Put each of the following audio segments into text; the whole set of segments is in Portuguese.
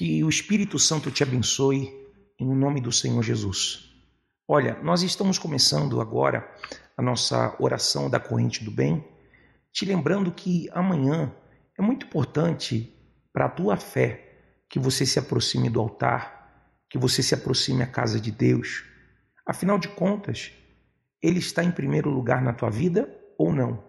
Que o Espírito Santo te abençoe em nome do Senhor Jesus. Olha, nós estamos começando agora a nossa oração da corrente do bem, te lembrando que amanhã é muito importante para a tua fé que você se aproxime do altar, que você se aproxime à casa de Deus. Afinal de contas, ele está em primeiro lugar na tua vida ou não?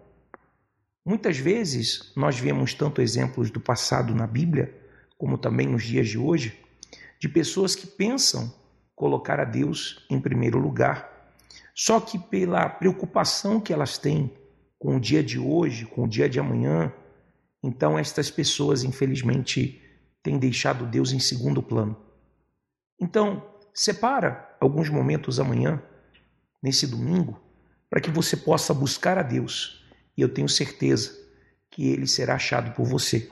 Muitas vezes nós vemos tanto exemplos do passado na Bíblia como também nos dias de hoje, de pessoas que pensam colocar a Deus em primeiro lugar, só que pela preocupação que elas têm com o dia de hoje, com o dia de amanhã, então estas pessoas, infelizmente, têm deixado Deus em segundo plano. Então, separa alguns momentos amanhã, nesse domingo, para que você possa buscar a Deus, e eu tenho certeza que ele será achado por você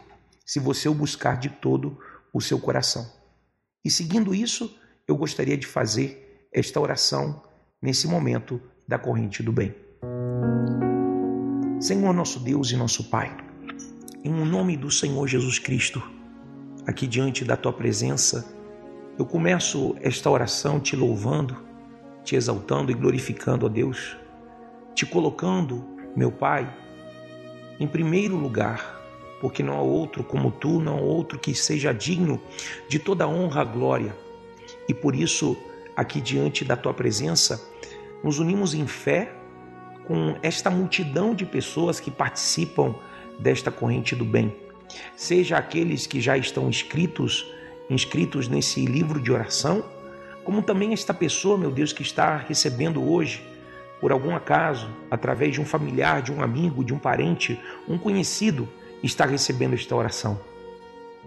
se você o buscar de todo o seu coração. E seguindo isso, eu gostaria de fazer esta oração nesse momento da corrente do bem. Senhor nosso Deus e nosso Pai, em nome do Senhor Jesus Cristo, aqui diante da tua presença, eu começo esta oração te louvando, te exaltando e glorificando a Deus, te colocando, meu Pai, em primeiro lugar porque não há outro como tu, não há outro que seja digno de toda honra e glória. E por isso, aqui diante da tua presença, nos unimos em fé com esta multidão de pessoas que participam desta corrente do bem. Seja aqueles que já estão inscritos, inscritos nesse livro de oração, como também esta pessoa, meu Deus, que está recebendo hoje, por algum acaso, através de um familiar, de um amigo, de um parente, um conhecido, está recebendo esta oração.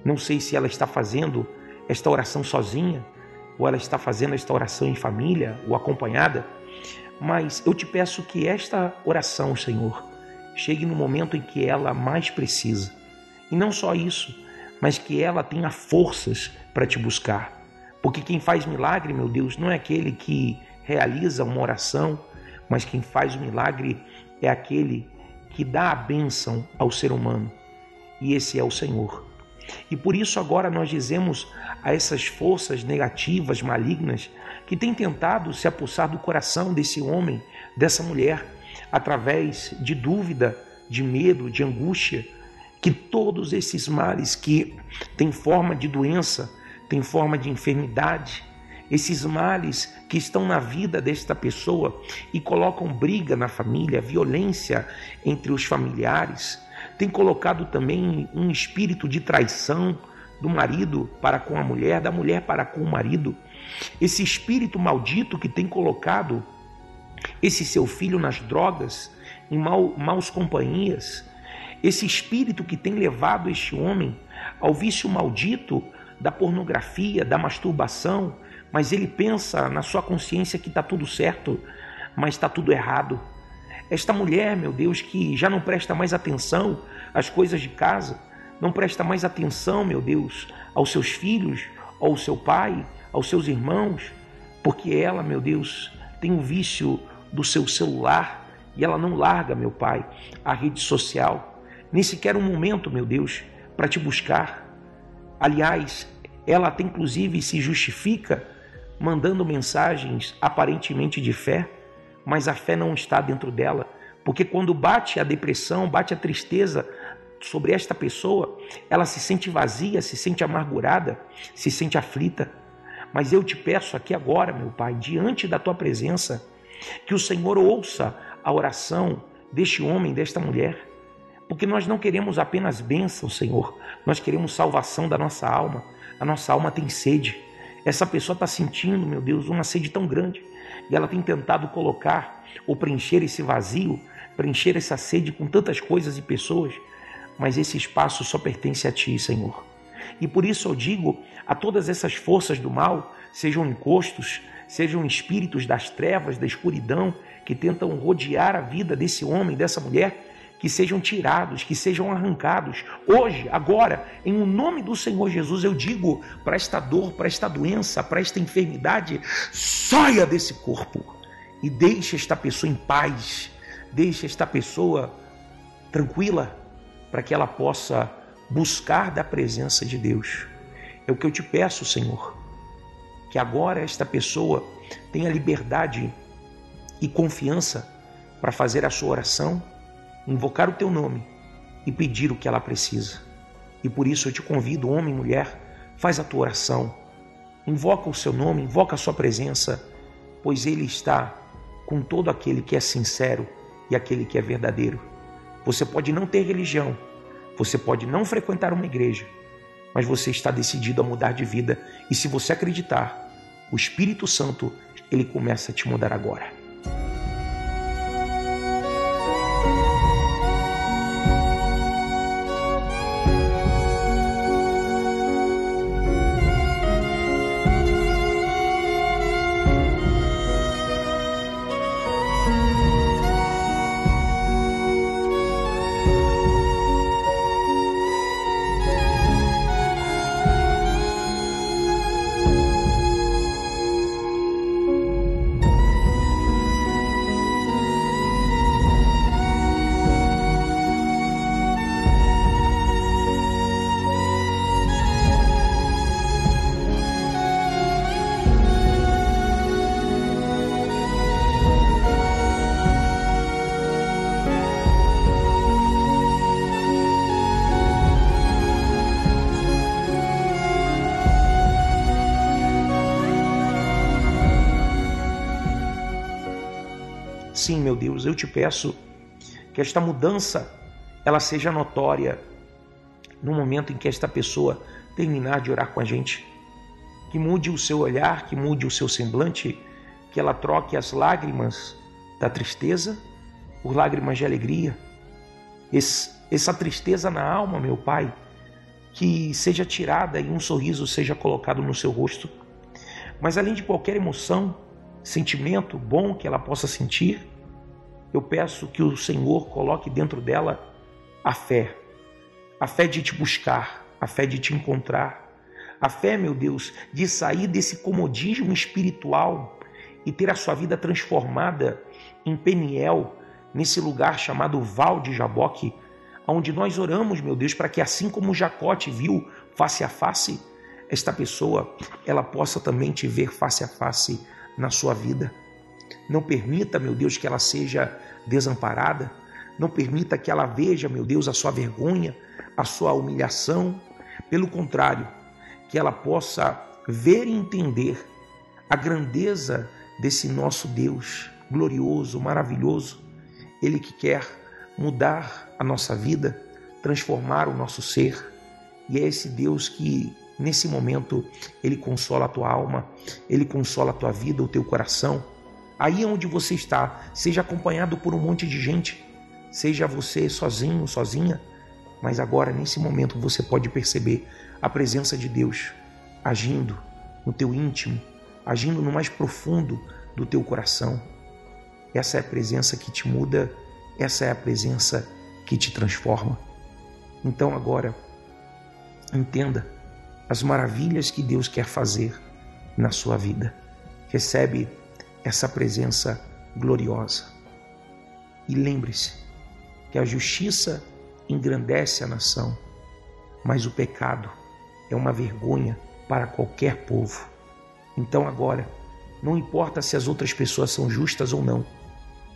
Não sei se ela está fazendo esta oração sozinha, ou ela está fazendo esta oração em família ou acompanhada, mas eu te peço que esta oração, Senhor, chegue no momento em que ela mais precisa. E não só isso, mas que ela tenha forças para te buscar. Porque quem faz milagre, meu Deus, não é aquele que realiza uma oração, mas quem faz o milagre é aquele que dá a bênção ao ser humano e esse é o Senhor. E por isso agora nós dizemos a essas forças negativas, malignas, que têm tentado se apossar do coração desse homem, dessa mulher, através de dúvida, de medo, de angústia, que todos esses males que têm forma de doença, têm forma de enfermidade, esses males que estão na vida desta pessoa e colocam briga na família, violência entre os familiares, tem colocado também um espírito de traição do marido para com a mulher, da mulher para com o marido. Esse espírito maldito que tem colocado esse seu filho nas drogas, em mal, maus companhias, esse espírito que tem levado este homem ao vício maldito da pornografia, da masturbação, mas ele pensa na sua consciência que está tudo certo, mas está tudo errado. Esta mulher, meu Deus, que já não presta mais atenção às coisas de casa, não presta mais atenção, meu Deus, aos seus filhos, ao seu pai, aos seus irmãos, porque ela, meu Deus, tem o vício do seu celular e ela não larga, meu pai, a rede social, nem sequer um momento, meu Deus, para te buscar. Aliás, ela até inclusive se justifica mandando mensagens aparentemente de fé mas a fé não está dentro dela. Porque quando bate a depressão, bate a tristeza sobre esta pessoa, ela se sente vazia, se sente amargurada, se sente aflita. Mas eu te peço aqui agora, meu Pai, diante da tua presença, que o Senhor ouça a oração deste homem, desta mulher. Porque nós não queremos apenas bênção, Senhor, nós queremos salvação da nossa alma. A nossa alma tem sede. Essa pessoa está sentindo, meu Deus, uma sede tão grande e ela tem tentado colocar ou preencher esse vazio, preencher essa sede com tantas coisas e pessoas, mas esse espaço só pertence a Ti, Senhor. E por isso eu digo a todas essas forças do mal, sejam encostos, sejam espíritos das trevas, da escuridão, que tentam rodear a vida desse homem, dessa mulher, que sejam tirados, que sejam arrancados. Hoje, agora, em o nome do Senhor Jesus, eu digo para esta dor, para esta doença, para esta enfermidade, saia desse corpo e deixe esta pessoa em paz, deixe esta pessoa tranquila, para que ela possa buscar da presença de Deus. É o que eu te peço, Senhor. Que agora esta pessoa tenha liberdade e confiança para fazer a sua oração, invocar o teu nome e pedir o que ela precisa. E por isso eu te convido, homem e mulher, faz a tua oração, invoca o seu nome, invoca a sua presença, pois ele está com todo aquele que é sincero e aquele que é verdadeiro. Você pode não ter religião, você pode não frequentar uma igreja, mas você está decidido a mudar de vida e se você acreditar, o Espírito Santo, ele começa a te mudar agora. Sim, meu Deus, eu te peço que esta mudança ela seja notória no momento em que esta pessoa terminar de orar com a gente. Que mude o seu olhar, que mude o seu semblante, que ela troque as lágrimas da tristeza por lágrimas de alegria. Esse, essa tristeza na alma, meu Pai, que seja tirada e um sorriso seja colocado no seu rosto. Mas além de qualquer emoção, sentimento bom que ela possa sentir, eu peço que o Senhor coloque dentro dela a fé, a fé de te buscar, a fé de te encontrar, a fé, meu Deus, de sair desse comodismo espiritual e ter a sua vida transformada em Peniel, nesse lugar chamado Val de Jaboque, onde nós oramos, meu Deus, para que assim como Jacó te viu face a face, esta pessoa ela possa também te ver face a face na sua vida. Não permita, meu Deus, que ela seja desamparada. Não permita que ela veja, meu Deus, a sua vergonha, a sua humilhação. Pelo contrário, que ela possa ver e entender a grandeza desse nosso Deus glorioso, maravilhoso. Ele que quer mudar a nossa vida, transformar o nosso ser. E é esse Deus que nesse momento ele consola a tua alma, ele consola a tua vida, o teu coração Aí onde você está, seja acompanhado por um monte de gente, seja você sozinho, sozinha, mas agora nesse momento você pode perceber a presença de Deus agindo no teu íntimo, agindo no mais profundo do teu coração. Essa é a presença que te muda, essa é a presença que te transforma. Então agora entenda as maravilhas que Deus quer fazer na sua vida. Recebe essa presença gloriosa. E lembre-se que a justiça engrandece a nação, mas o pecado é uma vergonha para qualquer povo. Então agora, não importa se as outras pessoas são justas ou não,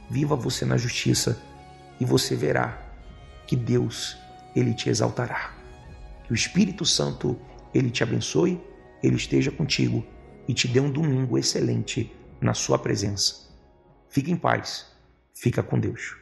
viva você na justiça e você verá que Deus ele te exaltará. Que o Espírito Santo ele te abençoe, ele esteja contigo e te dê um domingo excelente na Sua presença. Fique em paz. Fica com Deus.